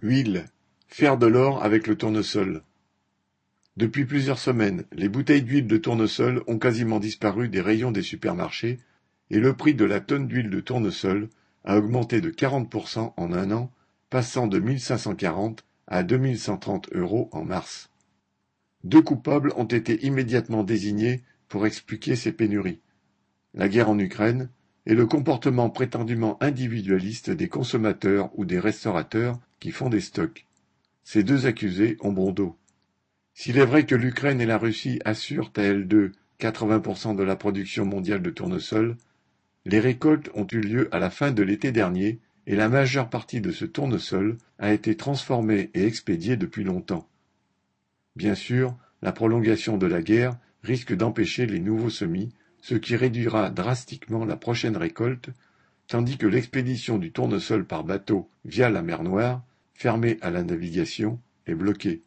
Huile, faire de l'or avec le tournesol. Depuis plusieurs semaines, les bouteilles d'huile de tournesol ont quasiment disparu des rayons des supermarchés et le prix de la tonne d'huile de tournesol a augmenté de 40% en un an, passant de 1540 à 2130 euros en mars. Deux coupables ont été immédiatement désignés pour expliquer ces pénuries. La guerre en Ukraine et le comportement prétendument individualiste des consommateurs ou des restaurateurs qui font des stocks. Ces deux accusés ont bon dos. S'il est vrai que l'Ukraine et la Russie assurent à elles deux 80% de la production mondiale de tournesol, les récoltes ont eu lieu à la fin de l'été dernier et la majeure partie de ce tournesol a été transformée et expédiée depuis longtemps. Bien sûr, la prolongation de la guerre risque d'empêcher les nouveaux semis ce qui réduira drastiquement la prochaine récolte, tandis que l'expédition du tournesol par bateau via la mer Noire, fermée à la navigation, est bloquée.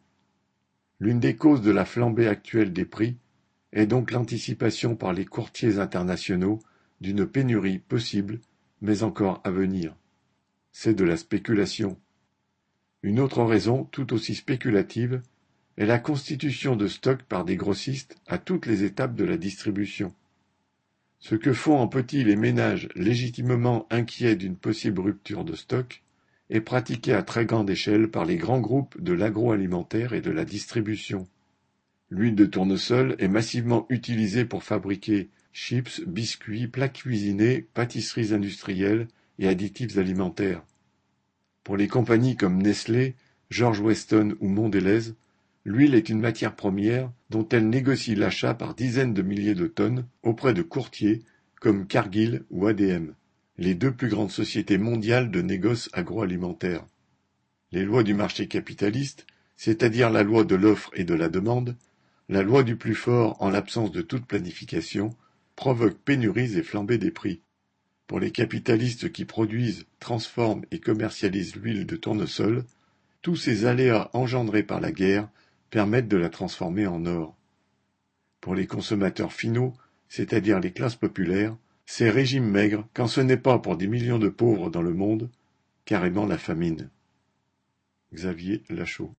L'une des causes de la flambée actuelle des prix est donc l'anticipation par les courtiers internationaux d'une pénurie possible, mais encore à venir. C'est de la spéculation. Une autre raison, tout aussi spéculative, est la constitution de stocks par des grossistes à toutes les étapes de la distribution. Ce que font en petit les ménages légitimement inquiets d'une possible rupture de stock est pratiqué à très grande échelle par les grands groupes de l'agroalimentaire et de la distribution. L'huile de tournesol est massivement utilisée pour fabriquer chips, biscuits, plats cuisinés, pâtisseries industrielles et additifs alimentaires. Pour les compagnies comme Nestlé, George Weston ou Mondelez, L'huile est une matière première dont elle négocie l'achat par dizaines de milliers de tonnes auprès de courtiers comme Cargill ou ADM, les deux plus grandes sociétés mondiales de négoce agroalimentaire. Les lois du marché capitaliste, c'est-à-dire la loi de l'offre et de la demande, la loi du plus fort en l'absence de toute planification, provoquent pénuries et flambées des prix. Pour les capitalistes qui produisent, transforment et commercialisent l'huile de tournesol, tous ces aléas engendrés par la guerre permettent de la transformer en or. Pour les consommateurs finaux, c'est-à-dire les classes populaires, ces régimes maigres, quand ce n'est pas pour des millions de pauvres dans le monde, carrément la famine. Xavier Lachaud